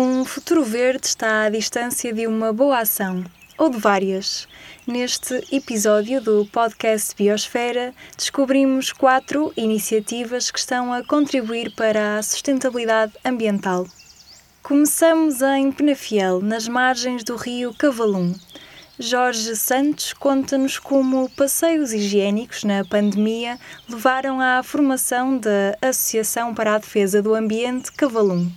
Um futuro verde está à distância de uma boa ação, ou de várias. Neste episódio do podcast Biosfera, descobrimos quatro iniciativas que estão a contribuir para a sustentabilidade ambiental. Começamos em Penafiel, nas margens do rio Cavalum. Jorge Santos conta-nos como passeios higiênicos na pandemia levaram à formação da Associação para a Defesa do Ambiente Cavalum.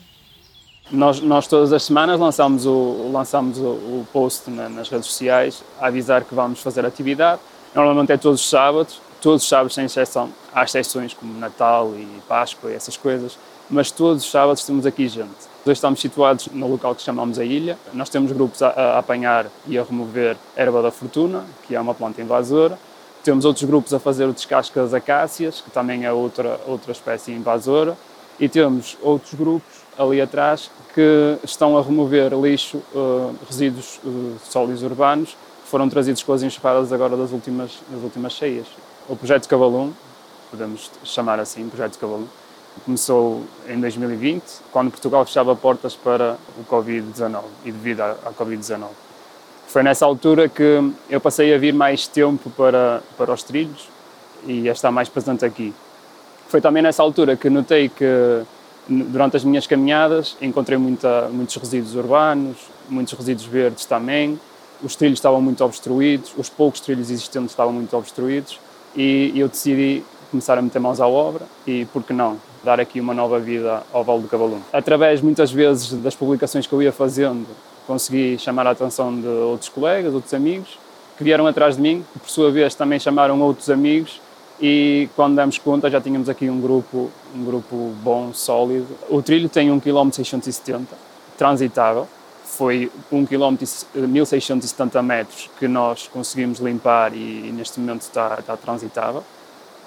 Nós, nós todas as semanas lançamos o, lançamos o, o post na, nas redes sociais a avisar que vamos fazer atividade. Normalmente é todos os sábados, todos os sábados sem exceção. Há exceções como Natal e Páscoa e essas coisas, mas todos os sábados temos aqui gente. Hoje estamos situados no local que chamamos a ilha. Nós temos grupos a, a apanhar e a remover erva da fortuna, que é uma planta invasora. Temos outros grupos a fazer o descasque das acácias, que também é outra, outra espécie invasora. E temos outros grupos ali atrás que estão a remover lixo, uh, resíduos uh, sólidos urbanos, que foram trazidos com as enxurradas agora das últimas, das últimas cheias. O projeto Cavalum, podemos chamar assim, projeto Cavalum, Começou em 2020, quando Portugal fechava portas para o Covid-19 e devido à, Covid-19. Foi nessa altura que eu passei a vir mais tempo para, para os trilhos e a estar mais presente aqui. Foi também nessa altura que notei que durante as minhas caminhadas encontrei muita, muitos resíduos urbanos, muitos resíduos verdes também, os trilhos estavam muito obstruídos, os poucos trilhos existentes estavam muito obstruídos e eu decidi começar a meter mãos à obra e, por que não, dar aqui uma nova vida ao Vale do Cavalume. Através, muitas vezes, das publicações que eu ia fazendo, consegui chamar a atenção de outros colegas, outros amigos, que vieram atrás de mim, que por sua vez também chamaram outros amigos e quando demos conta já tínhamos aqui um grupo, um grupo bom, sólido. O trilho tem 1 km 670, transitável, foi 1 km 1670 metros que nós conseguimos limpar e, neste momento está, está transitável.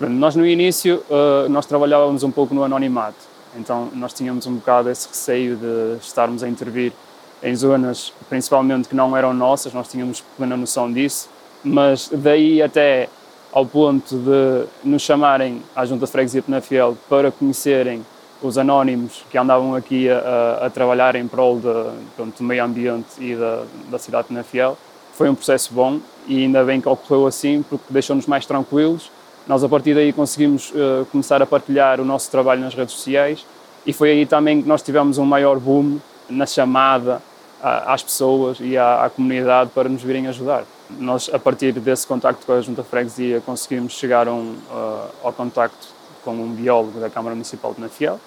Nós no início uh, nós trabalhávamos um pouco no anonimato, então nós tínhamos um bocado esse receio de estarmos a intervir em zonas principalmente que não eram nossas, nós tínhamos plena noção disso, mas daí até ao ponto de nos chamarem à Junta de Freguesia Penafiel para conhecerem os anónimos que andavam aqui a, a, trabalhar em prol de, pronto, do meio ambiente e da, da cidade de Penafiel, foi um processo bom e ainda bem que ocorreu assim porque deixou-nos mais tranquilos nós, a partir daí, conseguimos uh, começar a partilhar o nosso trabalho nas redes sociais e foi aí também que nós tivemos um maior boom na chamada às pessoas e à, à, comunidade para nos virem ajudar. Nós, a partir desse contacto com a Junta Freguesia, conseguimos chegar um, uh, ao contacto com um biólogo da Câmara Municipal de Nafiel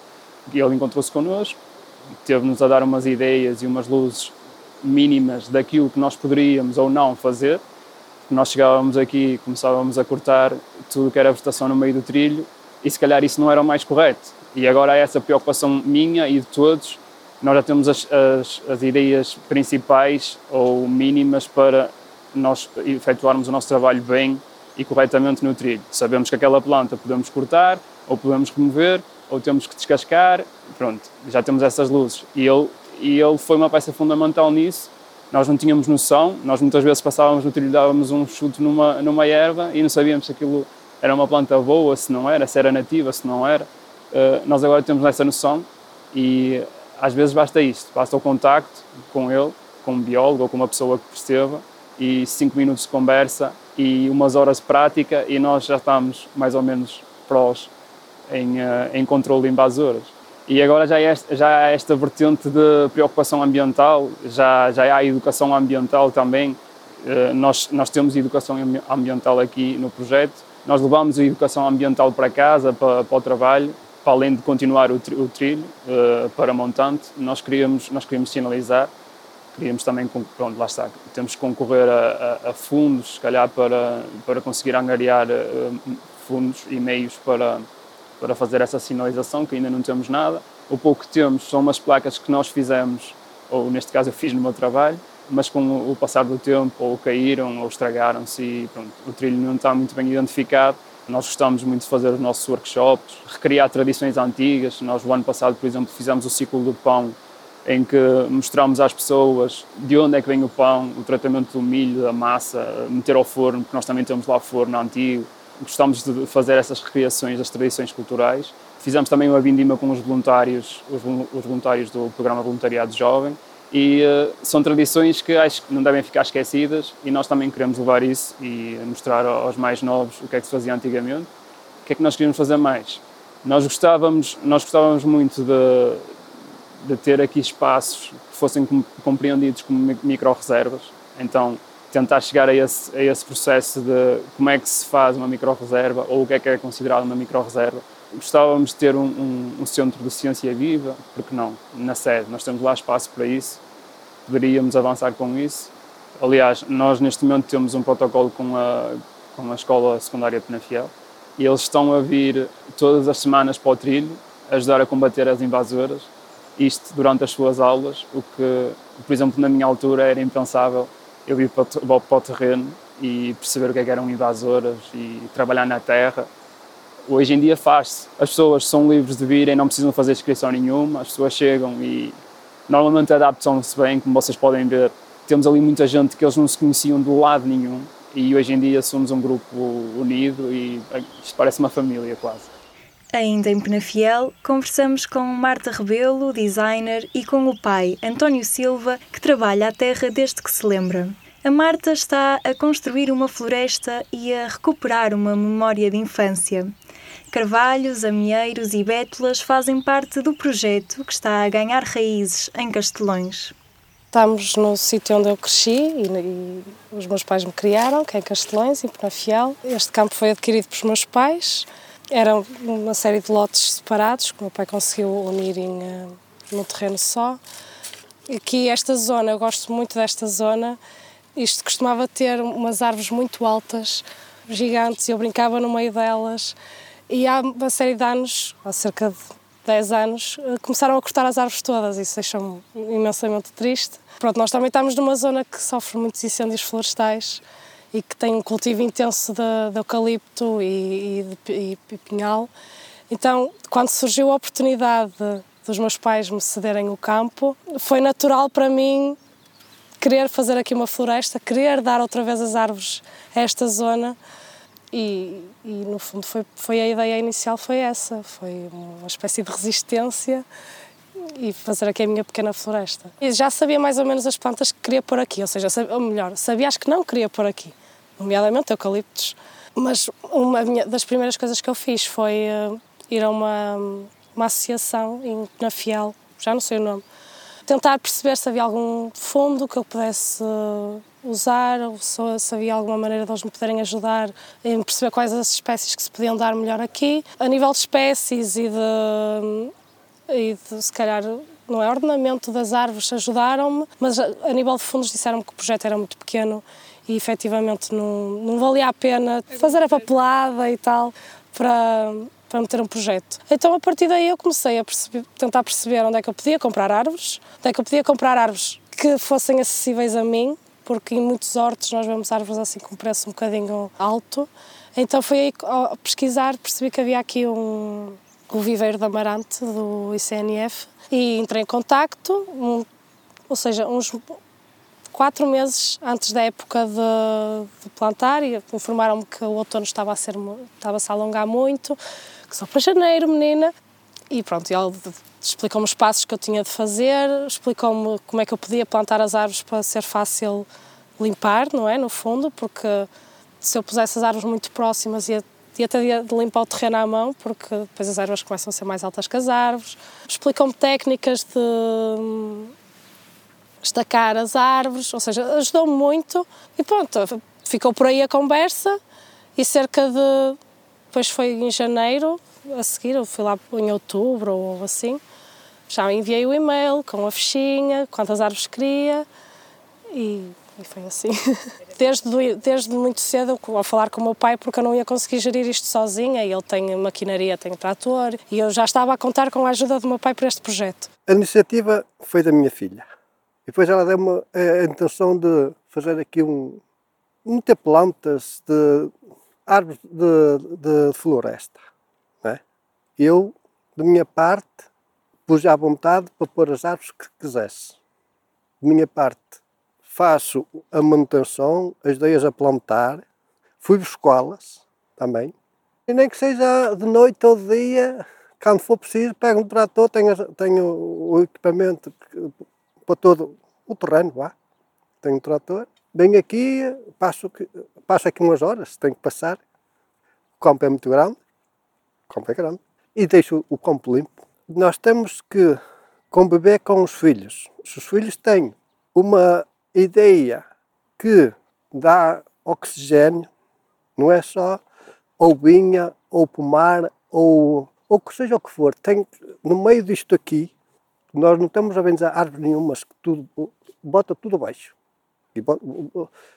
e ele encontrou-se connosco, teve-nos a dar umas ideias e umas luzes mínimas daquilo que nós poderíamos ou não fazer nós chegávamos aqui e começávamos a cortar tudo que era vegetação no meio do trilho e se calhar isso não era o mais correto. E agora essa preocupação minha e de todos, nós já temos as, as, as ideias principais ou mínimas para nós efetuarmos o nosso trabalho bem e corretamente no trilho. Sabemos que aquela planta podemos cortar ou podemos remover ou temos que descascar, pronto, já temos essas luzes. E ele, e ele foi uma peça fundamental nisso nós não tínhamos noção, nós muitas vezes passávamos no trilho, dávamos um chute numa, numa erva e não sabíamos se aquilo era uma planta boa, se não era, se era nativa, se não era. Uh, nós agora temos essa noção e às vezes basta isto, basta o contacto com ele, com um biólogo ou com uma pessoa que perceba e cinco minutos de conversa e umas horas de prática e nós já estamos mais ou menos prós em, uh, em controle de invasoras. E agora já, é, já há esta vertente de preocupação ambiental, já, já há educação ambiental também. Eh, nós, nós temos educação ambiental aqui no projeto. Nós levamos a educação ambiental para casa, para, para o trabalho, para além de continuar o, trilho uh, para montante. Nós queríamos, nós queríamos sinalizar, queríamos também, pronto, lá está, temos que concorrer a, a, a fundos, se calhar, para, para conseguir angariar uh, fundos e meios para para fazer essa sinalização, que ainda não temos nada. O pouco que temos são umas placas que nós fizemos, ou neste caso eu fiz no meu trabalho, mas com o passar do tempo ou caíram ou estragaram-se e pronto, o trilho não está muito bem identificado. Nós gostamos muito de fazer os nossos workshops, recriar tradições antigas. Nós, o ano passado, por exemplo, fizemos o ciclo do pão, em que mostramos às pessoas de onde é que vem o pão, o tratamento do milho, da massa, meter ao forno, porque nós também temos lá forno antigo, gostamos de fazer essas recriações das tradições culturais. Fizemos também uma vindima com os voluntários, os, os voluntários do programa Voluntariado Jovem, e uh, são tradições que acho que não devem ficar esquecidas e nós também queremos levar isso e mostrar aos mais novos o que é que se fazia antigamente, o que é que nós queríamos fazer mais. Nós gostávamos, nós gostávamos muito de, de ter aqui espaços que fossem compreendidos como micro-reservas, então tentar chegar a esse, a esse processo de como é que se faz uma micro-reserva ou o que é que é considerado uma micro-reserva. Gostávamos de ter um, um, um, centro de ciência viva, porque não, na sede, nós temos lá espaço para isso, poderíamos avançar com isso. Aliás, nós neste momento temos um protocolo com a, com a Escola Secundária de Penafiel. E eles estão a vir todas as semanas para o trilho, ajudar a combater as invasoras, isto durante as suas aulas, o que, por exemplo, na minha altura era impensável eu ir para, para o terreno e perceber o que, é que eram invasoras e trabalhar na terra hoje em dia faz-se. As pessoas são livres de virem, não precisam fazer inscrição nenhuma, as pessoas chegam e normalmente adaptam-se bem, como vocês podem ver. Temos ali muita gente que eles não se conheciam de lado nenhum e hoje em dia somos um grupo unido e isto parece uma família quase. Ainda em Penafiel, conversamos com Marta Rebelo, designer, e com o pai, António Silva, que trabalha a terra desde que se lembra. A Marta está a construir uma floresta e a recuperar uma memória de infância. Carvalhos, amieiros e bétulas fazem parte do projeto que está a ganhar raízes em Castelões. Estamos no sítio onde eu cresci e, e, os meus pais me criaram, que é em Castelões, em Penafiel. Este campo foi adquirido pelos meus pais. Era uma série de lotes separados que o meu pai conseguiu unir em, uh, num terreno só. Aqui esta zona, eu gosto muito desta zona. Isto costumava ter umas árvores muito altas, gigantes, e eu brincava no meio delas. E há uma série de anos, há cerca de 10 anos, eh, começaram a cortar as árvores todas. Isso deixou-me imensamente triste. Pronto, nós também estamos numa zona que sofre muitos incêndios florestais e que tem um cultivo intenso de, de eucalipto e, e, de, e, pinhal. Então, quando surgiu a oportunidade dos meus pais me cederem o campo, foi natural para mim querer fazer aqui uma floresta, querer dar outra vez as árvores a esta zona e, e, no fundo foi, foi a ideia inicial foi essa, foi uma espécie de resistência e fazer aqui a minha pequena floresta. E já sabia mais ou menos as plantas que queria pôr aqui, ou seja, sabia, ou melhor, sabia as que não queria pôr aqui, nomeadamente eucaliptos. Mas uma das primeiras coisas que eu fiz foi uh, ir a uma, uma associação em Penafiel, já não sei o nome, tentar perceber se havia algum fundo que eu pudesse uh, usar, ou se havia alguma maneira de eles me poderem ajudar em perceber quais as espécies que se podiam dar melhor aqui. A nível de espécies e de, e de se calhar, não é ordenamento das árvores, ajudaram-me, mas a nível de fundos disseram-me que o projeto era muito pequeno e efetivamente não, não valia a pena fazer a papelada e tal para, para meter um projeto. Então a partir daí eu comecei a perceber, tentar perceber onde é que eu podia comprar árvores, onde é que eu podia comprar árvores que fossem acessíveis a mim, porque em muitos hortos nós vemos árvores assim com um preço um bocadinho alto. Então foi aí a pesquisar, percebi que havia aqui um, o viveiro de Amarante do ICNF e entrei em contacto, um, ou seja, uns quatro meses antes da época de, de plantar e informaram-me que o outono estava a ser estava -se a alongar muito, que só para janeiro, menina. E pronto, ele explicou-me os passos que eu tinha de fazer, explicou-me como é que eu podia plantar as árvores para ser fácil limpar, não é? No fundo, porque se eu pusesse as árvores muito próximas ia, ia ter de limpar o terreno à mão, porque depois as árvores começam a ser mais altas que as árvores. Explicou-me técnicas de hum, estacar as árvores, ou seja, ajudou-me muito e pronto, ficou por aí a conversa e cerca de. Depois foi em janeiro, a seguir, eu fui lá em outubro ou assim, já enviei o e-mail com a fichinha, quantas árvores queria e, e foi assim. Desde, desde muito cedo, ao falar com o meu pai, porque eu não ia conseguir gerir isto sozinha, ele tem maquinaria, tem trator, e eu já estava a contar com a ajuda do meu pai para este projeto. A iniciativa foi da minha filha. E depois ela deu-me a intenção de fazer aqui um. muitas plantas de árvores de, de floresta. Eu, de minha parte, pus à vontade para pôr as árvores que quisesse. De minha parte, faço a manutenção, ajudei-as a plantar, fui buscá-las também. E nem que seja de noite ou de dia, quando for preciso, pego um trator, tenho, tenho o equipamento para todo o terreno, vá. Tenho um trator, venho aqui, passo, passo aqui umas horas, tenho que passar. O campo é muito grande, o campo é grande, e deixo o campo limpo. Nós temos que conviver com os filhos. Se os filhos têm uma ideia que dá oxigênio, não é só ou vinha, ou pomar, ou, ou que seja o que for. Tem, no meio disto aqui, nós não estamos a vender árvores nenhumas, que tudo, bota tudo abaixo. E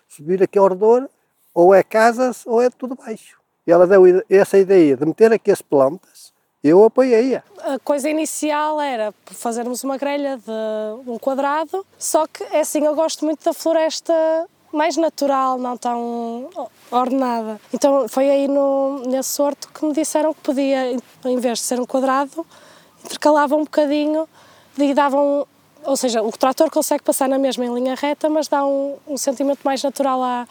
subir aqui ao redor, ou é casas, ou é tudo baixo. E ela deu essa ideia de meter aqui as plantas, eu apoiei-a. A coisa inicial era fazermos uma grelha de um quadrado, só que é assim, eu gosto muito da floresta mais natural, não tão ordenada. Então foi aí no, nesse horto que me disseram que podia, em vez de ser um quadrado, intercalava um bocadinho e davam, ou seja, o trator consegue passar na mesma em linha reta, mas dá um, um sentimento mais natural à,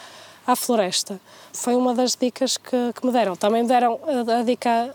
à floresta. Foi uma das dicas que, que me deram. Também me deram a, a dica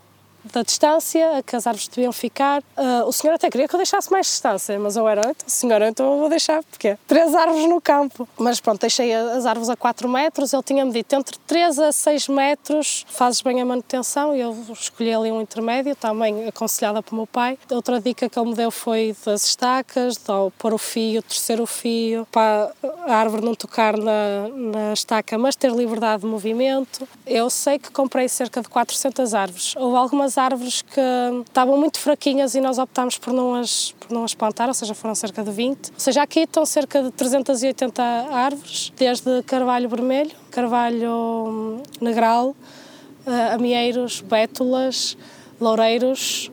da distância a que as árvores deviam ficar. Uh, o senhor até queria que eu deixasse mais distância, mas eu era, então, senhora, então eu vou deixar, porque três árvores no campo. Mas pronto, deixei as árvores a 4 metros, ele tinha-me dito entre 3 a 6 metros, fazes bem a manutenção, e eu escolhi ali um intermédio, também aconselhada pelo meu pai. Outra dica que ele me deu foi das estacas, de pôr o fio, terceiro o fio, para a árvore não tocar na, na estaca, mas ter liberdade de movimento. Eu sei que comprei cerca de 400 árvores. Houve algumas árvores que estavam muito fraquinhas e nós optámos por não as, por não as plantar, ou seja, foram cerca de 20. Ou seja, aqui estão cerca de 380 árvores, desde carvalho vermelho, carvalho hum, negral, eh, amieiros, bétulas, loureiros,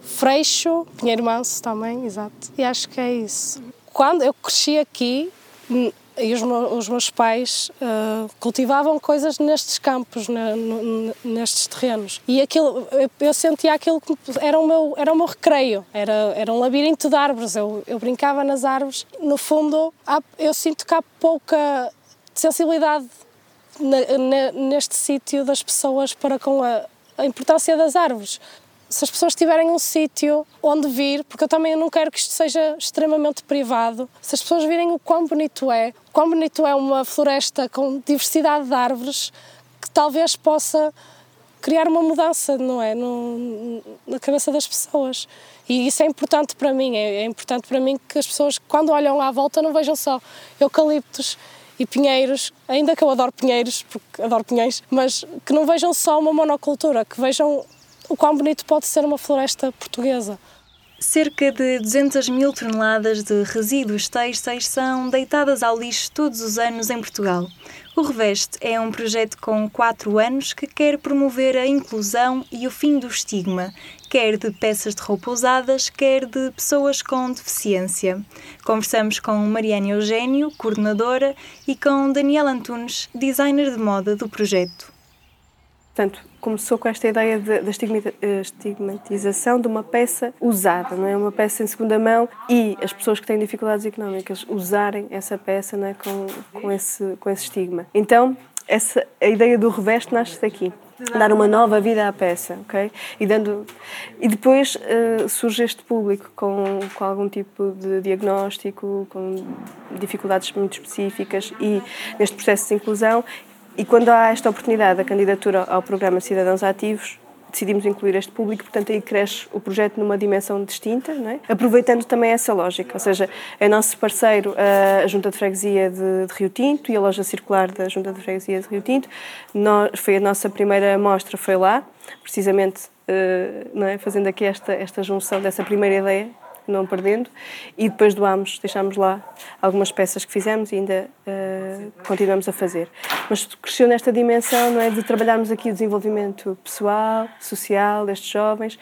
freixo, pinheiro manso também, exato. E acho que é isso. Quando eu cresci aqui, e os, meus, os meus pais uh, cultivavam coisas nestes campos, na, no, nestes terrenos. E aquilo, eu, eu, sentia aquilo que era o meu, era o meu recreio, era, era um labirinto de árvores. Eu, eu brincava nas árvores. No fundo, há, eu sinto que há pouca sensibilidade na, na, neste sítio das pessoas para com a, a importância das árvores se as pessoas tiverem um sítio onde vir, porque eu também não quero que isto seja extremamente privado, se as pessoas virem o quão bonito é, o quão bonito é uma floresta com diversidade de árvores, que talvez possa criar uma mudança, não é? No, na cabeça das pessoas. E isso é importante para mim, é, é importante para mim que as pessoas, quando olham à volta, não vejam só eucaliptos e pinheiros, ainda que eu adoro pinheiros, porque adoro pinheiros, mas que não vejam só uma monocultura, que vejam o quão bonito pode ser uma floresta portuguesa. Cerca de 200 mil toneladas de resíduos têxteis são deitadas ao lixo todos os anos em Portugal. O Reveste é um projeto com quatro anos que quer promover a inclusão e o fim do estigma, quer de peças de roupa usadas, quer de pessoas com deficiência. Conversamos com Mariana Eugênio, coordenadora, e com Daniel Antunes, designer de moda do projeto. Portanto, começou com esta ideia da eh, estigmatização de uma peça usada, não é? Uma peça em segunda mão e as pessoas que têm dificuldades económicas usarem essa peça não é? com, com, esse, com esse estigma. Então, essa, a ideia do reveste nasce daqui dar uma nova vida à peça, ok? E dando e depois uh, surge este público com, com algum tipo de diagnóstico, com dificuldades muito específicas e neste processo de inclusão e quando há esta oportunidade da candidatura ao programa Cidadãos Ativos, decidimos incluir este público, portanto aí cresce o projeto numa dimensão distinta, é? aproveitando também essa lógica, ou seja, é nosso parceiro a Junta de Freguesia de, de, Rio Tinto e a loja circular da Junta de Freguesia de Rio Tinto, Nós, foi a nossa primeira mostra, foi lá, precisamente uh, é? fazendo aqui esta, esta junção dessa primeira ideia não perdendo. E depois doámos, deixámos lá algumas peças que fizemos e ainda uh, continuamos a fazer. Mas cresceu nesta dimensão, não é, de trabalharmos aqui o desenvolvimento pessoal, social destes jovens,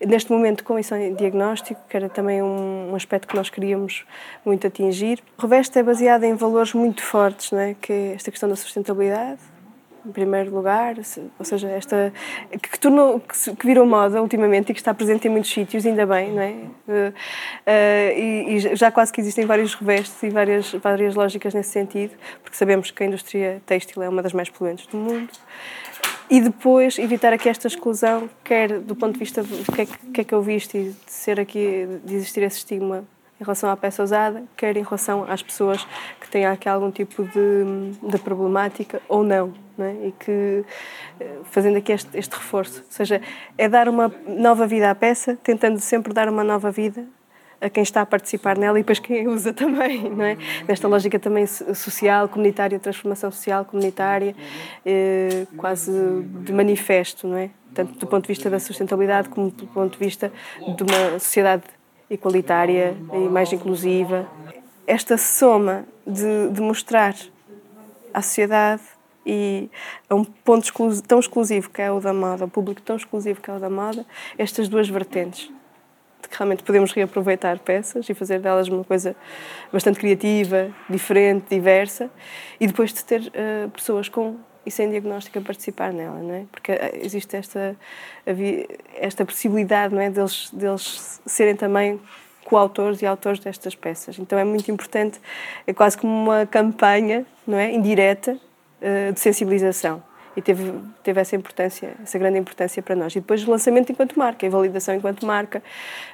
neste momento com isso em diagnóstico, que era também um, um aspecto que nós queríamos muito atingir. O Reveste é baseado em valores muito fortes, não é, que é esta questão da sustentabilidade, em primeiro lugar, ou seja, esta que, tornou que, virou moda ultimamente e que está presente em muitos sítios, ainda bem, não é? Uh, uh, e, já quase que existem vários revestes e várias várias lógicas nesse sentido, porque sabemos que a indústria têxtil é uma das mais poluentes do mundo. e depois evitar aqui esta exclusão, quer do ponto de vista do que é que, é que eu visto e de ser aqui, de existir esse estigma em relação à peça usada, quer em relação às pessoas que têm aqui algum tipo de, de problemática ou não é? e que eh, fazendo aqui este, este reforço, ou seja, é dar uma nova vida à peça, tentando sempre dar uma nova vida a quem está a participar nela e depois quem a usa também, não é? Nesta lógica também social, comunitária, transformação social, comunitária, eh, quase de manifesto, não é? Tanto do ponto de vista da sustentabilidade como do ponto de vista de uma sociedade igualitária e mais inclusiva. Esta soma de, de mostrar à sociedade e a um ponto tão exclusivo que é o da moda, o público tão exclusivo que é o da moda, estas duas vertentes de que realmente podemos reaproveitar peças e fazer delas uma coisa bastante criativa, diferente, diversa, e depois de ter uh, pessoas com e sem diagnóstico a participar nela, não é? Porque eh, existe esta esta possibilidade, não é, deles deles serem também coautores e autores destas peças. Então é muito importante, é quase como uma campanha, não é, indireta uh, de sensibilização e teve, teve essa importância, essa grande importância para nós. E depois o lançamento enquanto marca, a validação enquanto marca,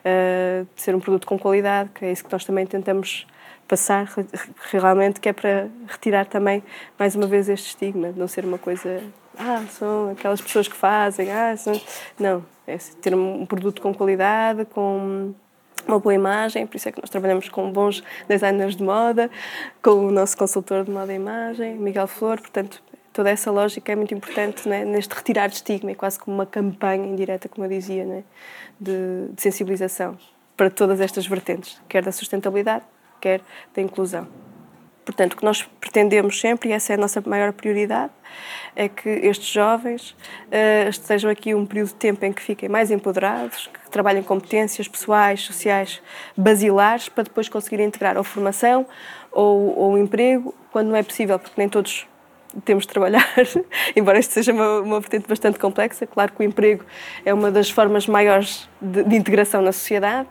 uh, de ser um produto com qualidade, que é isso que nós também tentamos passar realmente, que é para retirar também, mais uma vez, este estigma, de não ser uma coisa, ah, são aquelas pessoas que fazem, ah, são... Não, é ter um produto com qualidade, com uma boa imagem, por isso é que nós trabalhamos com bons designers de moda, com o nosso consultor de moda e imagem, Miguel Flor, portanto, toda essa lógica é muito importante né, neste retirar de estigma, é quase como uma campanha indireta, como eu dizia, né, de, de sensibilização para todas estas vertentes, quer da sustentabilidade, quer da inclusão. Portanto, o que nós pretendemos sempre, e essa é a nossa maior prioridade, é que estes jovens uh, estejam aqui um período de tempo em que fiquem mais empoderados, que trabalhem competências pessoais, sociais, basilares, para depois conseguirem integrar ou formação ou, ou emprego, quando não é possível, porque nem todos temos de trabalhar, embora isto seja uma, uma vertente bastante complexa. Claro que o emprego é uma das formas maiores de, de integração na sociedade,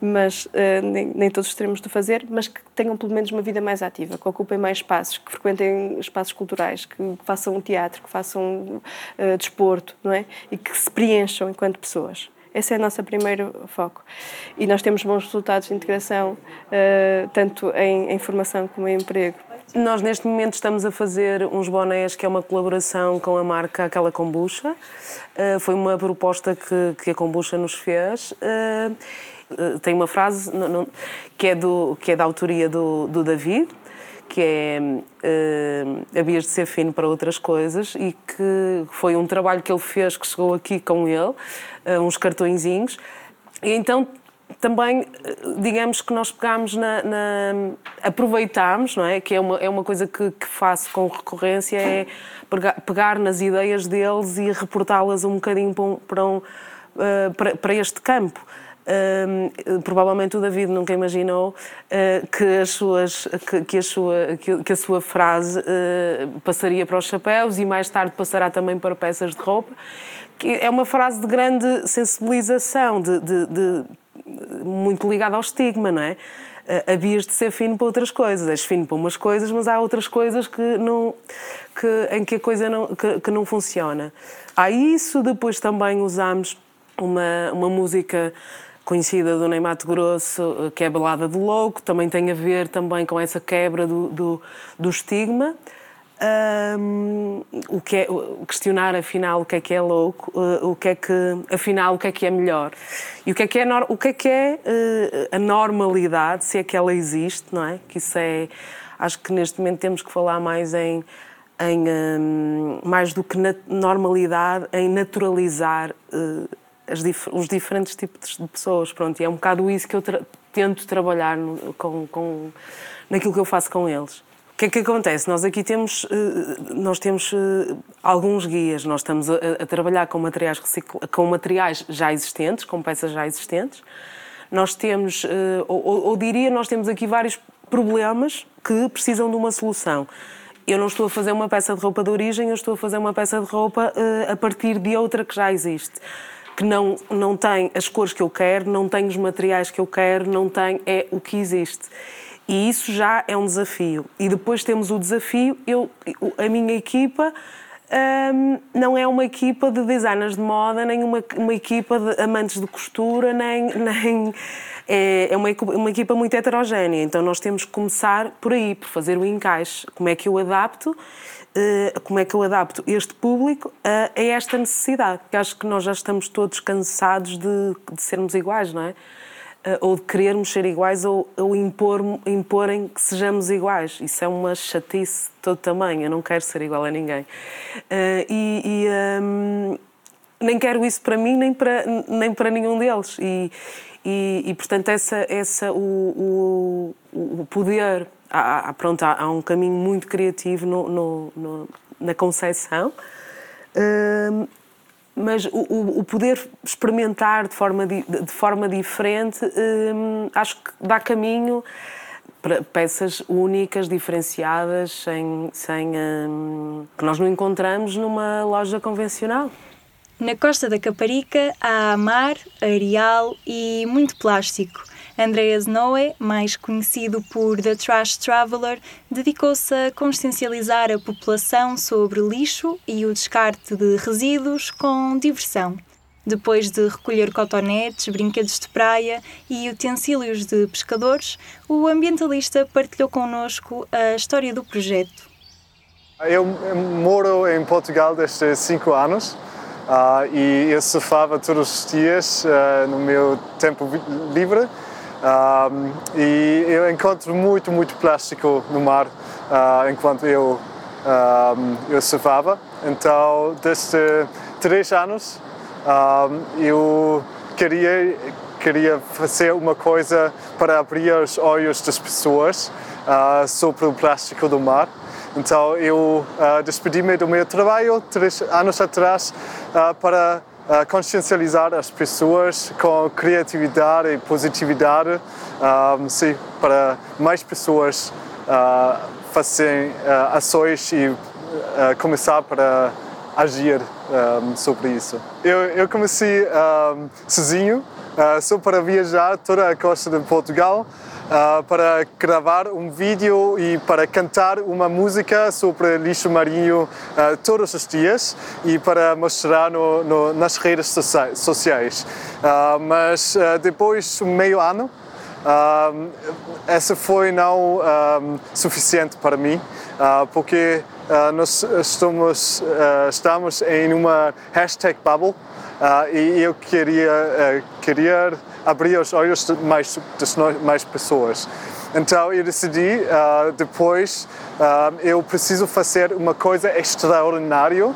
mas uh, nem, nem, todos teremos de fazer, mas que tenham pelo menos uma vida mais ativa, que ocupem mais espaços, que frequentem espaços culturais, que façam teatro, que façam uh, desporto, não é? E que se preencham enquanto pessoas. Esse é o nosso primeiro foco. E nós temos bons resultados de integração, uh, tanto em, em formação como em emprego. Nós neste momento estamos a fazer uns bonés que é uma colaboração com a marca Aquela Kombucha. Uh, foi uma proposta que, que a Kombucha nos fez. Uh, tem uma frase não, não, que, é do, que é da autoria do, do David, que é uh, Havias de ser fino para outras coisas e que foi um trabalho que ele fez, que chegou aqui com ele, uns cartõezinhos. E então também, digamos que nós pegámos na, na aproveitámos, não é? Que é uma, é uma coisa que, que faço com recorrência, é pegar, nas ideias deles e reportá-las um bocadinho para, um, para, um, uh, para, este campo. Uh, provavelmente o David nunca imaginou uh, que, as suas, que, que, a sua, que, que a sua frase uh, passaria para os chapéus e mais tarde passará também para peças de roupa. Que é uma frase de grande sensibilização, de, de, de muito ligada ao estigma, não é? Havias de ser fino para outras coisas. És fino para umas coisas, mas há outras coisas que não, que, em que a coisa não, que, que não funciona. Há isso, depois também usamos uma, uma música conhecida do Ney Mato Grosso, que é a Balada do Louco, também tem a ver também com essa quebra do, do, do estigma. O que é questionar afinal o que é que é louco, uh, o que é que afinal o que é que é melhor. E o que é que é o que é que é uh, a normalidade se é que ela existe, não é? Que isso é acho que neste momento temos que falar mais em em um, mais do que na normalidade, em naturalizar uh, dif os diferentes tipos de pessoas, pronto, e é um bocado isso que eu tra tento trabalhar no, com, com naquilo que eu faço com eles que é que acontece? Nós aqui temos, eh, nós temos eh, alguns guias, nós estamos a, a trabalhar com materiais, com materiais já existentes, com peças já existentes. Nós temos, eh, ou, ou diria, nós temos aqui vários problemas que precisam de uma solução. Eu não estou a fazer uma peça de roupa de origem, eu estou a fazer uma peça de roupa a partir de outra que já existe que não, não tem as cores que eu quero, não tem os materiais que eu quero, não tem, é o que existe. E isso já é um desafio. E depois temos o desafio, eu, a minha equipa hum, não é uma equipa de designers de moda, nem uma, uma equipa de amantes de costura, nem. nem é, é uma, uma equipa muito heterogénea, então nós temos que começar por aí, por fazer o encaixe. Como é que eu adapto uh, como é que eu adapto este público a, a, esta necessidade. Porque acho que nós já estamos todos cansados de, de sermos iguais, não é? Uh, ou de querermos ser iguais ou, ou impor, imporem que sejamos iguais. Isso é uma chatice de todo tamanho. Eu não quero ser igual a ninguém. Uh, e, e um, nem quero isso para mim nem para, nem para nenhum deles. E, e, e portanto, essa, essa, o, o, o poder. Há, há, pronto, há, há, um caminho muito criativo no, no, no, na concepção. Uh, mas o, o, poder experimentar de forma, de, de forma diferente hum, acho que dá caminho para peças únicas, diferenciadas, sem, sem, hum, que nós não encontramos numa loja convencional. Na costa da Caparica há mar, areal e muito plástico. Andreas Noe, mais conhecido por The Trash Traveler, dedicou-se a consciencializar a população sobre lixo e o descarte de resíduos com diversão. Depois de recolher cotonetes, brinquedos de praia e utensílios de pescadores, o ambientalista partilhou connosco a história do projeto. Eu moro em Portugal desde cinco anos uh, e eu surfava todos os dias uh, no meu tempo livre um, e eu encontro muito, muito plástico no mar uh, enquanto eu, um, eu surfava. Então, desde três anos, um, eu queria, queria fazer uma coisa para abrir os olhos das pessoas uh, sobre o plástico do mar. Então, eu uh, despedi-me do meu trabalho três anos atrás para uh, consciencializar as pessoas com criatividade e positividade um, sim, para mais pessoas uh, fazerem uh, ações e começar para agir um, sobre isso. Eu, eu comecei um, sozinho, só para viajar toda a costa de Portugal uh, para gravar um vídeo e para cantar uma música sobre lixo marinho uh, todos os dias e para mostrar no, no, nas redes sociais. Uh, mas depois de um meio ano, essa foi não um, suficiente para mim, porque nós estamos, estamos em uma hashtag bubble e eu queria, queria abrir os olhos de mais, de mais pessoas. Então eu decidi, uh, depois, uh, eu preciso fazer uma coisa extraordinária uh,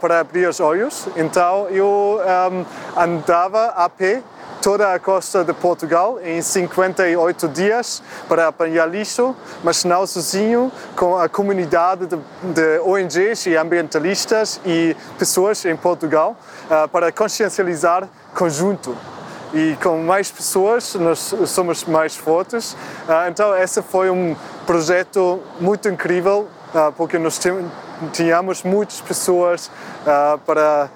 para abrir os olhos. Então eu um, andava a pé toda a costa de Portugal em 58 dias para apanhar lixo, mas não sozinho, com a comunidade de, de ONGs e ambientalistas e pessoas em Portugal para consciencializar conjunto e com mais pessoas nós somos mais fortes. Ah, então esse foi um projeto muito incrível ah, porque nós tínhamos muitas pessoas para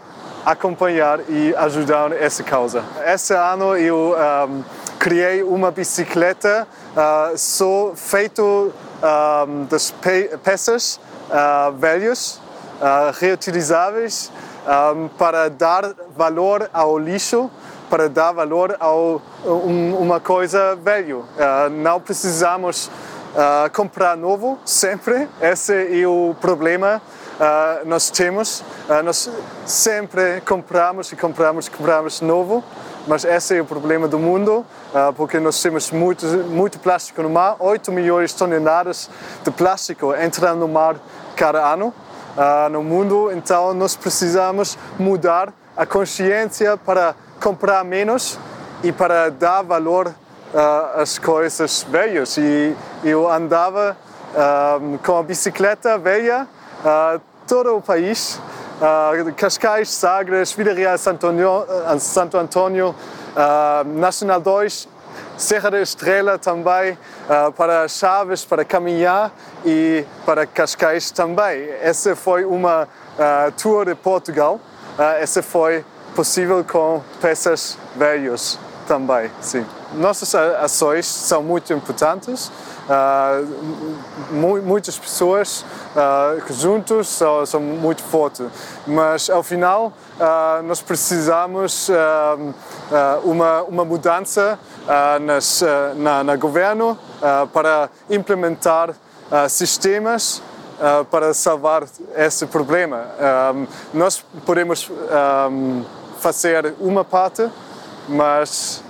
acompanhar e ajudar essa causa. Esse ano eu um, criei uma bicicleta uh, só feito um, das pe peças uh, velhas, uh, reutilizáveis, um, para dar valor ao lixo para dar valor a um, uma coisa velho. Uh, não precisamos comprar novo sempre. Esse é o problema uh, nós temos. nós sempre compramos e compramos e compramos novo. Mas esse é o problema do mundo, porque nós temos muito, muito plástico no mar. 8 milhões de toneladas de plástico entram no mar cada ano no mundo. Então nós precisamos mudar a consciência para comprar menos e para dar valor uh, às coisas velhas. E eu andava uh, com a bicicleta velha uh, todo o país, uh, Cascais, Sagres, Vila Real, Santo Antônio, Santo Antônio Nacional 2, Serra da Estrela também, uh, para Chaves, para caminhar e para Cascais também. Essa foi uma uh, tour de Portugal. Essa foi possível com peças velhas também, sim. Nossas ações são muito importantes. Uh, muitas pessoas uh, juntos são, são, muito fortes, mas ao final uh, nós precisamos uma, uma mudança nas, na, na governo para implementar sistemas para salvar esse problema. Nós podemos fazer uma parte, mas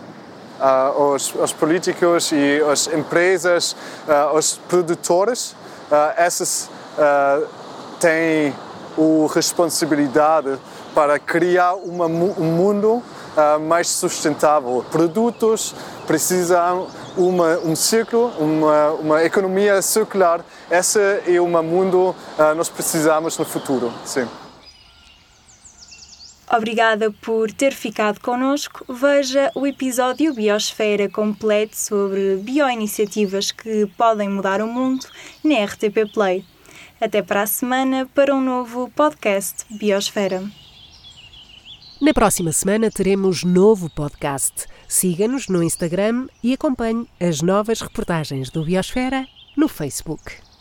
uh, os, os, políticos e as empresas, uh, os produtores, essas têm a responsabilidade para criar uma, um mundo mais sustentável. Produtos precisam uma, um ciclo, uma, uma economia circular. Esse é o mundo uh, nós precisamos no futuro. Sim. Obrigada por ter ficado connosco. Veja o episódio Biosfera completo sobre bioiniciativas que podem mudar o mundo na RTP Play. Até para a semana para um novo podcast Biosfera. Na próxima semana teremos novo podcast. Siga-nos no Instagram e acompanhe as novas reportagens do Biosfera no Facebook.